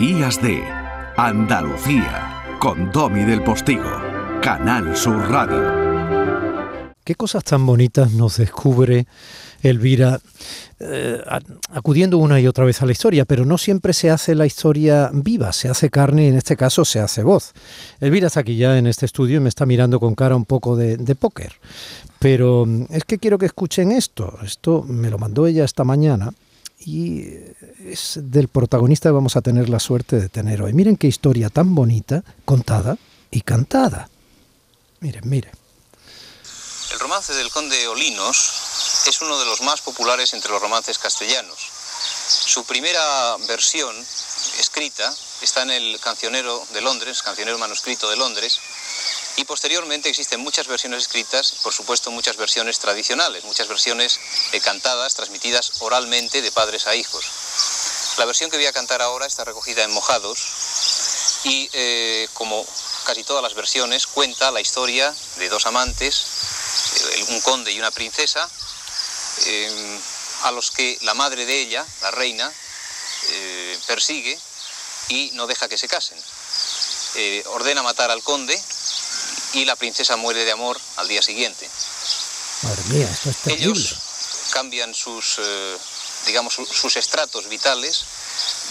Días de Andalucía con Domi del Postigo, Canal Sur Radio. ¿Qué cosas tan bonitas nos descubre Elvira eh, acudiendo una y otra vez a la historia, pero no siempre se hace la historia viva, se hace carne y en este caso se hace voz. Elvira está aquí ya en este estudio y me está mirando con cara un poco de, de póker. Pero mm, es que quiero que escuchen esto. Esto me lo mandó ella esta mañana y es del protagonista vamos a tener la suerte de tener hoy. Miren qué historia tan bonita, contada y cantada. Miren, miren. El romance del conde Olinos es uno de los más populares entre los romances castellanos. Su primera versión escrita está en el Cancionero de Londres, Cancionero manuscrito de Londres, y posteriormente existen muchas versiones escritas, por supuesto muchas versiones tradicionales, muchas versiones eh, cantadas, transmitidas oralmente de padres a hijos. La versión que voy a cantar ahora está recogida en Mojados y eh, como casi todas las versiones cuenta la historia de dos amantes, eh, un conde y una princesa, a los que la madre de ella, la reina, persigue y no deja que se casen. ordena matar al conde y la princesa muere de amor al día siguiente. Madre mía, esto es terrible. Ellos cambian sus, eh, digamos, sus estratos vitales,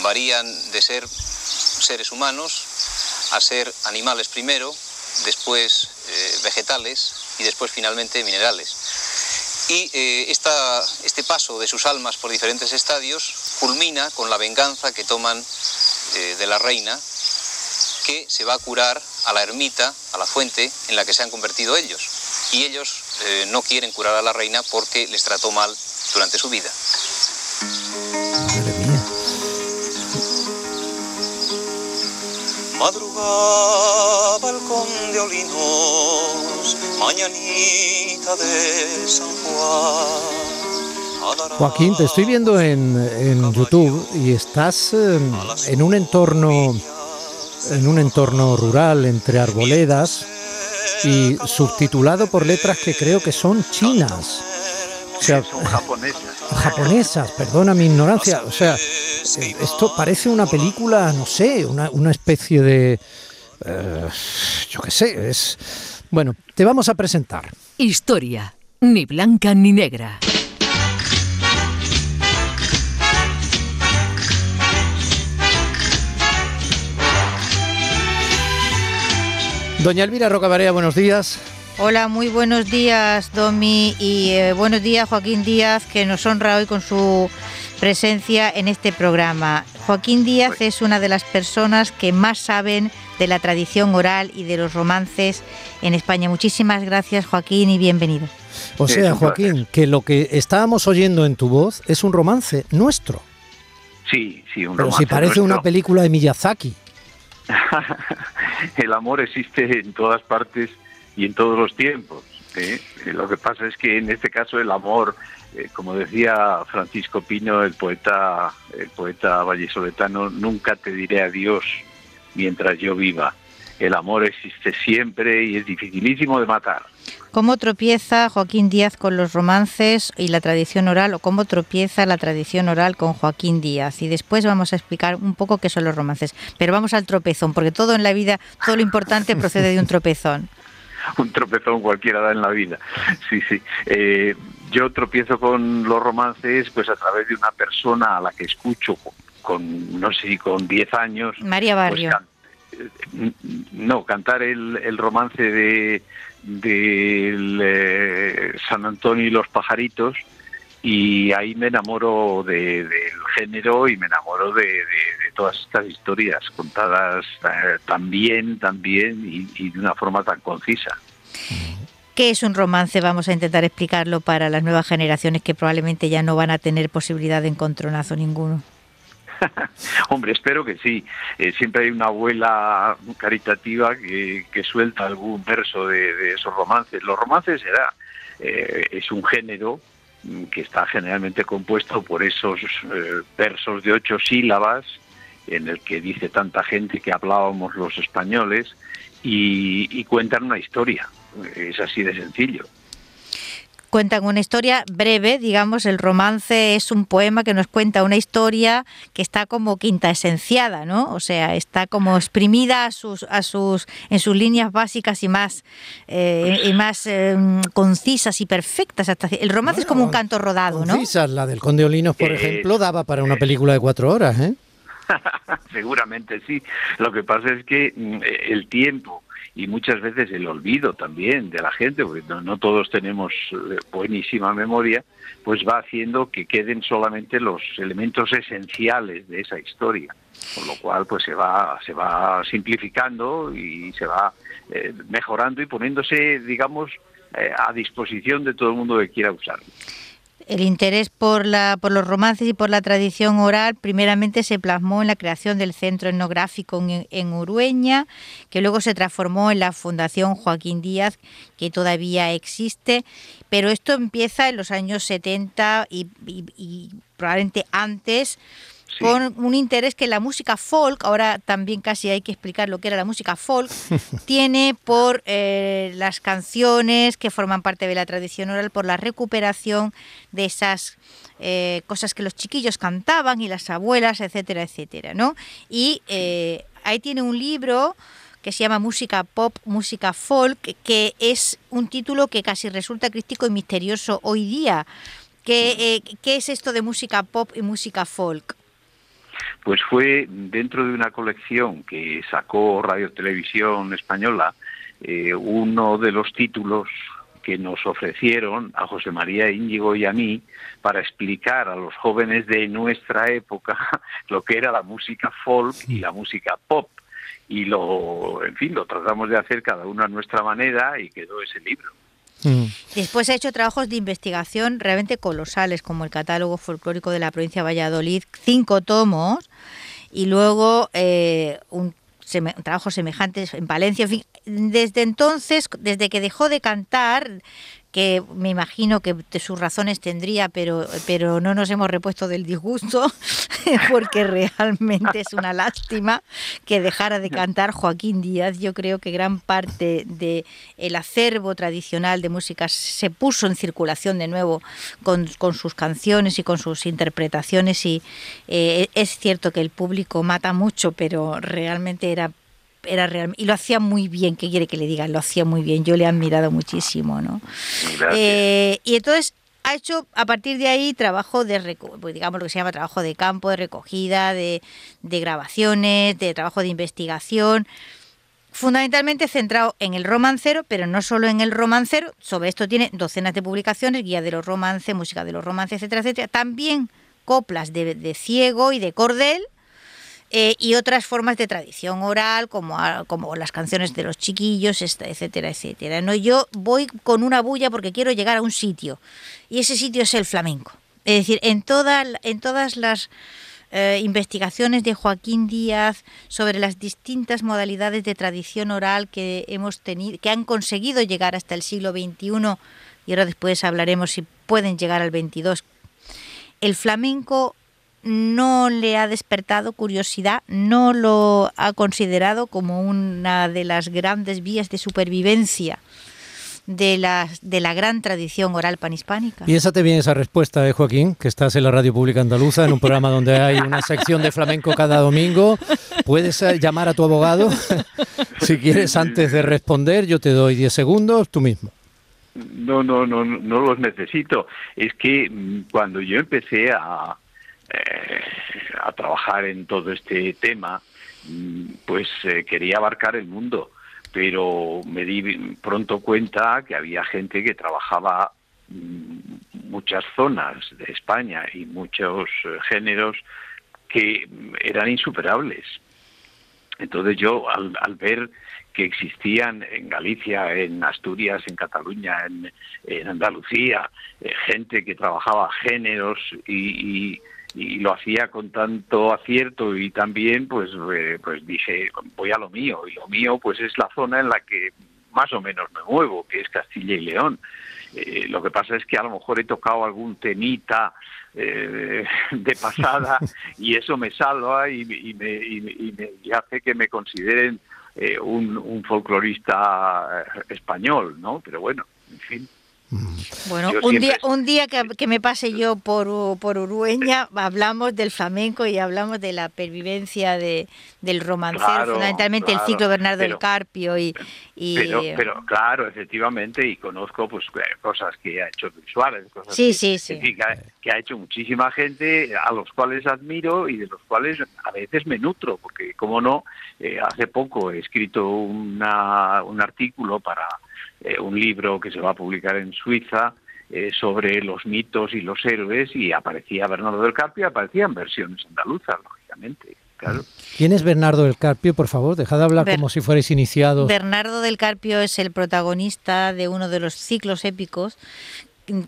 varían de ser seres humanos a ser animales primero, después eh, vegetales y después finalmente minerales. Y eh, esta, este paso de sus almas por diferentes estadios culmina con la venganza que toman de la reina, que se va a curar a la ermita, a la fuente en la que se han convertido ellos. Y ellos eh, no quieren curar a la reina porque les trató mal durante su vida. Madre mía. Madrugaba el conde Olinos, mañanita de San Juan. Joaquín, te estoy viendo en, en YouTube y estás eh, en un entorno en un entorno rural entre arboledas y subtitulado por letras que creo que son chinas. O sea, son japonesas. Japonesas, perdona mi ignorancia. O sea, eh, esto parece una película, no sé, una, una especie de... Eh, yo qué sé, es... Bueno, te vamos a presentar. Historia, ni blanca ni negra. Doña Elvira Rocabarea, buenos días. Hola, muy buenos días, Domi, y eh, buenos días, Joaquín Díaz, que nos honra hoy con su presencia en este programa. Joaquín Díaz es una de las personas que más saben de la tradición oral y de los romances en España. Muchísimas gracias, Joaquín, y bienvenido. O sea, Joaquín, que lo que estábamos oyendo en tu voz es un romance nuestro. Sí, sí, un Pero romance. si parece una película de Miyazaki. el amor existe en todas partes y en todos los tiempos. ¿eh? Eh, Lo que pasa es que en este caso el amor, eh, como decía Francisco Pino, el poeta, el poeta vallesoletano, nunca te diré adiós mientras yo viva. El amor existe siempre y es dificilísimo de matar. ¿Cómo tropieza Joaquín Díaz con los romances y la tradición oral o cómo tropieza la tradición oral con Joaquín Díaz? Y después vamos a explicar un poco qué son los romances. Pero vamos al tropezón, porque todo en la vida, todo lo importante procede de un tropezón. un tropezón cualquiera da en la vida. Sí, sí. Eh, yo tropiezo con los romances pues a través de una persona a la que escucho con, no sé con 10 años. María Barrio. pues, eh, no, cantar el, el romance de del eh, San Antonio y los pajaritos y ahí me enamoro de- del género y me enamoro de, de- de todas estas historias contadas eh, tan bien, tan bien y- y de una forma tan concisa. ¿Qué es un romance? Vamos a intentar explicarlo para las nuevas generaciones que probablemente ya no van a tener posibilidad de encontronazo ninguno. Hombre, espero que sí. Eh, siempre hay una abuela caritativa que, suelta algún verso de, esos romances. Los romances será, eh, es un género que está generalmente compuesto por esos eh, versos de ocho sílabas en el que dice tanta gente que hablábamos los españoles y cuentan una historia. Es así de sencillo. Cuentan una historia breve, digamos, el romance es un poema que nos cuenta una historia que está como quinta esenciada, ¿no? O sea, está como exprimida a sus, a sus, en sus líneas básicas y más, eh, y más em, concisas y perfectas. Hasta, el romance es como un canto rodado, ¿no? Concisas, la del Conde Olinos, por ejemplo, daba para una película de cuatro horas, ¿eh? Seguramente sí. Lo que pasa es que mm, el tiempo y muchas veces el olvido también de la gente, porque no, todos tenemos eh, buenísima memoria, pues va haciendo que queden solamente los elementos esenciales de esa historia, con lo cual pues se va se va simplificando y se va eh, mejorando y poniéndose, digamos, eh, a disposición de todo el mundo que quiera usarlo. El interés por, la, por los romances y por la tradición oral primeramente se plasmó en la creación del Centro Etnográfico en, Urueña, que luego se transformó en la Fundación Joaquín Díaz, que todavía existe, pero esto empieza en los años 70 y, y probablemente antes con un interés que la música folk, ahora también casi hay que explicar lo que era la música folk, tiene por eh, las canciones que forman parte de la tradición oral, por la recuperación de esas eh, cosas que los chiquillos cantaban y las abuelas, etcétera, etcétera, ¿no? Y eh, ahí tiene un libro que se llama Música Pop, Música Folk, que es un título que casi resulta crítico y misterioso hoy día. ¿Qué, ¿Qué es esto de música pop y música folk? Pues fue dentro de una colección que sacó Radio Televisión Española, eh, uno de los títulos que nos ofrecieron a José María Íñigo y a mí para explicar a los jóvenes de nuestra época lo que era la música folk y la música pop. Y lo, en fin, lo tratamos de hacer cada uno a nuestra manera y quedó ese libro. Mm. Después ha hecho trabajos de investigación realmente colosales, como el catálogo folclórico de la provincia de Valladolid, cinco tomos, y luego eh, un, trabajo semejante en Valencia. desde entonces, desde que dejó de cantar, que me imagino que sus razones tendría, pero, pero no nos hemos repuesto del disgusto, porque realmente es una lástima que dejara de cantar Joaquín Díaz. Yo creo que gran parte del el acervo tradicional de música se puso en circulación de nuevo con, sus canciones y con sus interpretaciones y eh, es cierto que el público mata mucho, pero realmente era era real, y lo hacía muy bien, ¿qué quiere que le diga? Lo hacía muy bien, yo le he admirado muchísimo, ¿no? Eh, y entonces ha hecho a partir de ahí trabajo de, pues digamos lo que se llama trabajo de campo, de recogida, de, de grabaciones, de trabajo de investigación, fundamentalmente centrado en el romancero, pero no solo en el romancero, sobre esto tiene docenas de publicaciones, guía de los romances, música de los romances, etcétera, etcétera, también coplas de, de ciego y de cordel, eh, y otras formas de tradición oral, como, como las canciones de los chiquillos, etcétera, etcétera. ¿no? Yo voy con una bulla porque quiero llegar a un sitio, y ese sitio es el flamenco. Es decir, en, en todas las eh, investigaciones de Joaquín Díaz sobre las distintas modalidades de tradición oral que hemos tenido, que han conseguido llegar hasta el siglo XXI, y ahora después hablaremos si pueden llegar al XXII. El flamenco no le ha despertado curiosidad, no lo ha considerado como una de las grandes vías de supervivencia de la, de la gran tradición oral panhispánica. Piénsate bien esa respuesta, ¿eh, Joaquín, que estás en la Radio Pública Andaluza, en un programa donde hay una sección de flamenco cada domingo. Puedes eh, llamar a tu abogado si quieres antes de responder. Yo te doy 10 segundos, tú mismo. No, no, no, no los necesito. Es que mm, cuando yo empecé a, eh, a trabajar en todo este tema, mm, pues eh, quería abarcar el mundo, pero me di pronto cuenta que había gente que trabajaba mm, muchas zonas de España y muchos eh, géneros que eran insuperables. Entonces yo al, ver que existían en Galicia, en Asturias, en Cataluña, en, Andalucía, gente que trabajaba géneros y, y lo hacía con tanto acierto y también pues eh, pues dije voy a lo mío y lo mío pues es la zona en la que más o menos me muevo que es Castilla y León. Eh, lo que pasa es que a lo mejor he tocado algún temita eh, de pasada y eso me salva y, me, y, me, hace que me consideren un, un folclorista español no pero bueno en fin Bueno, un día, un día que, me pase yo por, por Urueña, hablamos del flamenco y hablamos de la pervivencia de, del romancero, fundamentalmente el ciclo Bernardo del Carpio. Y, pero, claro, efectivamente, y conozco pues eh, cosas que ha hecho Suárez, cosas sí, sí, sí. Que, ha, hecho muchísima gente, a los cuales admiro y de los cuales a veces me nutro, porque como no, eh, hace poco he escrito una, un artículo para eh, un libro que se va a publicar en Suiza eh, sobre los mitos y los héroes y aparecía Bernardo del Carpio, aparecían versiones andaluzas, lógicamente. Claro. ¿Quién es Bernardo del Carpio, por favor? Dejad de hablar como si fuerais iniciados. Bernardo del Carpio es el protagonista de uno de los ciclos épicos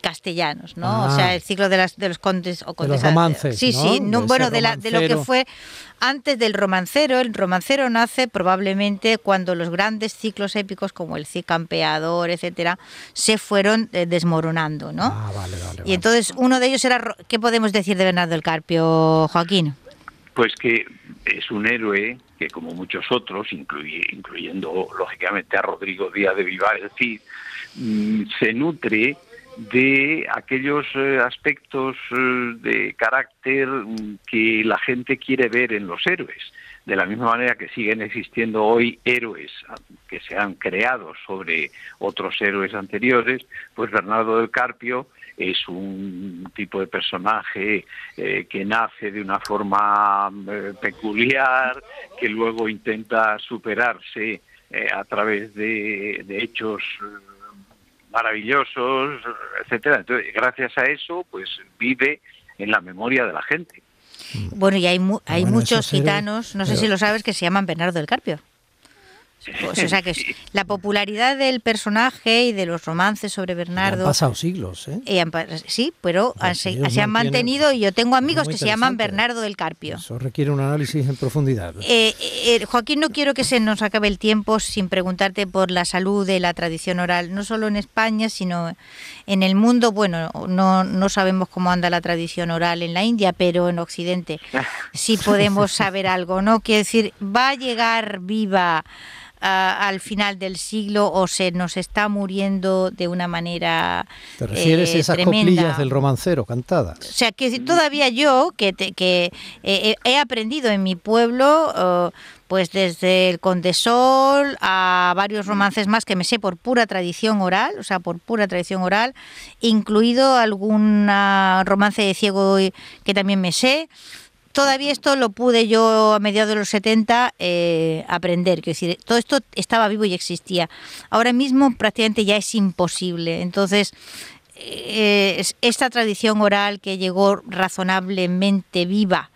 castellanos, ¿no? o sea, ah. el ciclo de, las, de los contes o contes. De los romances. Sí, sí, bueno, de, la, de lo que fue antes del romancero. El romancero nace probablemente cuando los grandes ciclos épicos, como el Cid Campeador, etcétera, se fueron eh, desmoronando, ¿no? Ah, vale, vale, y entonces uno de ellos era. ¿Qué podemos decir de Bernardo del Carpio, Joaquín? Pues que es un héroe que, como muchos otros, incluyendo lógicamente a Rodrigo Díaz de Vivar el Cid, mm, se nutre de aquellos eh, aspectos eh, de carácter mm, que la gente quiere ver en los héroes. De la misma manera que siguen existiendo hoy héroes ah, que se han creado sobre otros héroes anteriores, pues Bernardo del Carpio es un tipo de personaje eh, que nace de una forma peculiar, que luego intenta superarse a través de hechos maravillosos, etcétera. Entonces, gracias a eso, pues vive en la memoria de la gente. Bueno, y hay, hay muchos gitanos, no sé si lo sabes, que se llaman Bernardo del Carpio. Pues, o sea que la popularidad del personaje y de los romances sobre Bernardo. han pasado siglos, ¿eh? sí, pero se, han mantenido y yo tengo amigos que se llaman Bernardo del Carpio. Eso requiere un análisis en profundidad. Eh, eh, Joaquín, no quiero que se nos acabe el tiempo sin preguntarte por la salud de la tradición oral, no solo en España, sino en el mundo. Bueno, no, no sabemos cómo anda la tradición oral en la India, pero en Occidente sí podemos saber algo, ¿no? Quiere decir, va a llegar viva al final del siglo o se nos está muriendo de una manera ¿Te refieres a esas eh, coplillas del romancero cantadas? O sea, que todavía yo, que, que eh, he aprendido en mi pueblo... pues desde el Condesol a varios romances más que me sé por pura tradición oral, o sea, por pura tradición oral, incluido algún romance de ciego que también me sé. Todavía esto lo pude yo a mediados de los 70 eh, aprender, que decir, todo esto estaba vivo y existía. Ahora mismo prácticamente ya es imposible. Entonces, eh, esta tradición oral que llegó razonablemente viva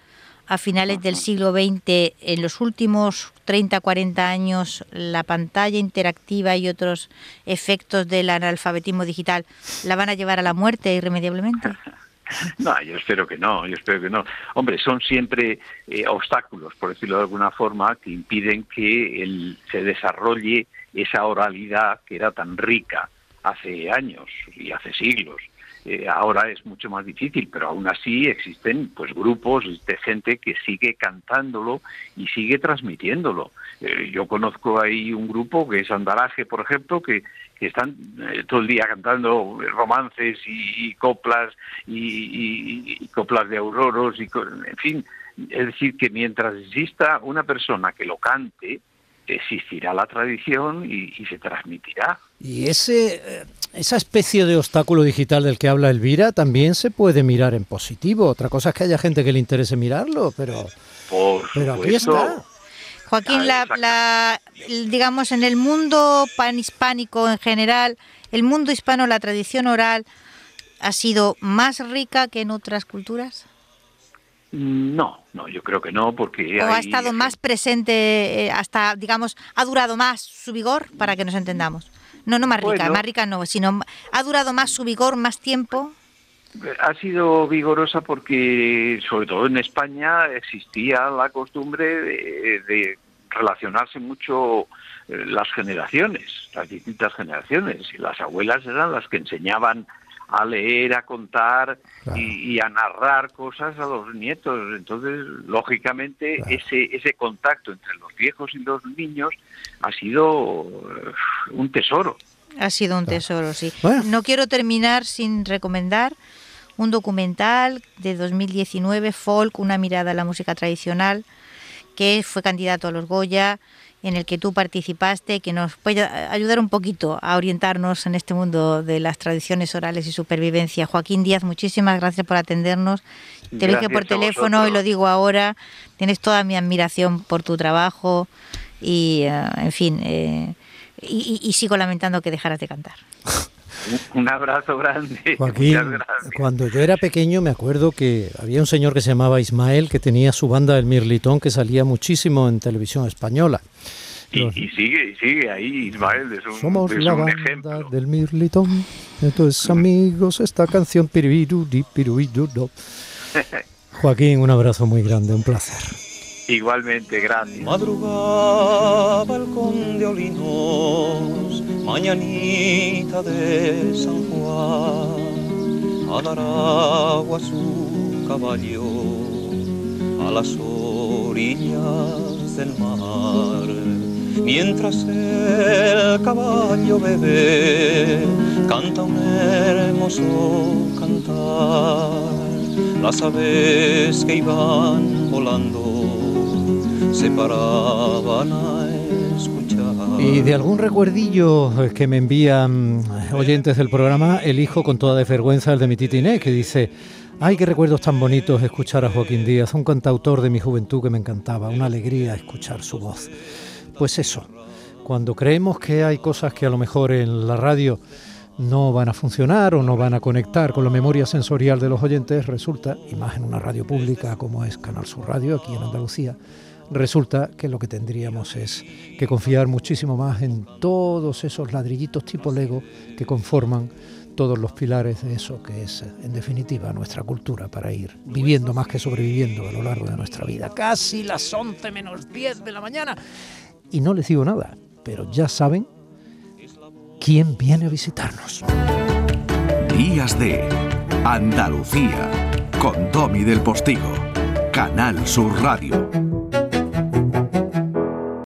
a finales del siglo XX, en los últimos 30, 40 años, la pantalla interactiva y otros efectos del analfabetismo digital la van a llevar a la muerte irremediablemente. No, yo espero que no, yo espero que no. Hombre, son siempre eh, obstáculos, por decirlo de alguna forma, que impiden que se desarrolle esa oralidad que era tan rica hace años y hace siglos. Eh, ahora es mucho más difícil, pero aún así existen pues grupos de gente que sigue cantándolo y sigue transmitiéndolo. Eh, yo conozco ahí un grupo que es Andaraje, por ejemplo, que, que están eh, todo el día cantando romances y, coplas y, coplas de auroros y en fin, es decir que mientras exista una persona que lo cante existirá la tradición y, se transmitirá. Y ese, eh, esa especie de obstáculo digital del que habla Elvira también se puede mirar en positivo. Otra cosa es que haya gente que le interese mirarlo, pero, pero aquí está. Joaquín, la, digamos, en el mundo panhispánico en general, el mundo hispano, la tradición oral ha sido más rica que en otras culturas. No, no, yo creo que no, porque... ¿O ha estado más presente, eh, hasta, digamos, ha durado más su vigor, para que nos entendamos? No, no más rica, más rica no, sino ha durado más su vigor, más tiempo. Ha sido vigorosa porque, sobre todo en España, existía la costumbre de, relacionarse mucho eh, las generaciones, las distintas generaciones, y las abuelas eran las que enseñaban a leer, a contar y, a narrar cosas a los nietos. Entonces, lógicamente, ese, ese contacto entre los viejos y los niños ha sido eh, un tesoro. Ha sido un tesoro, sí. No quiero terminar sin recomendar un documental de 2019, Folk, una mirada a la música tradicional, que fue candidato a los Goya, en el que tú participaste, que nos puede ayudar un poquito a orientarnos en este mundo de las tradiciones orales y supervivencia. Joaquín Díaz, muchísimas gracias por atendernos. Te lo dije por teléfono y lo digo ahora. Tienes toda mi admiración por tu trabajo y, eh, en fin, eh, y, sigo lamentando que dejaras de cantar. Un abrazo grande. Joaquín, cuando yo era pequeño me acuerdo que había un señor que se llamaba Ismael que tenía su banda El Mirlitón que salía muchísimo en televisión española. Y, sigue, y sigue ahí Ismael, es un, Somos la banda del Mirlitón, entonces amigos, esta canción Joaquín, un abrazo muy grande, un placer. Igualmente, gracias. Madrugada, balcón de Olinos, mañanita de San Juan, a dar agua a su caballo a las orillas del mar. Mientras el caballo bebe, canta un hermoso cantar. Las aves que iban volando se a escuchar. Y de algún recuerdillo que me envían oyentes del programa, elijo con toda desvergüenza el de mi titiné, que dice... Ay, qué recuerdos tan bonitos escuchar a Joaquín Díaz, un cantautor de mi juventud que me encantaba, una alegría escuchar su voz. Pues eso, cuando creemos que hay cosas que a lo mejor en la radio no van a funcionar o no van a conectar con la memoria sensorial de los oyentes, resulta, y más en una radio pública como es Canal Sur Radio aquí en Andalucía, resulta que lo que tendríamos es que confiar muchísimo más en todos esos ladrillitos tipo Lego que conforman todos los pilares de eso que es, en definitiva, nuestra cultura para ir viviendo más que sobreviviendo a lo largo de nuestra vida. Casi las 11 menos 10 de la mañana. Y no les digo nada, pero ya saben quién viene a visitarnos. Días de Andalucía, con Domi del Postigo, Canal Sur Radio.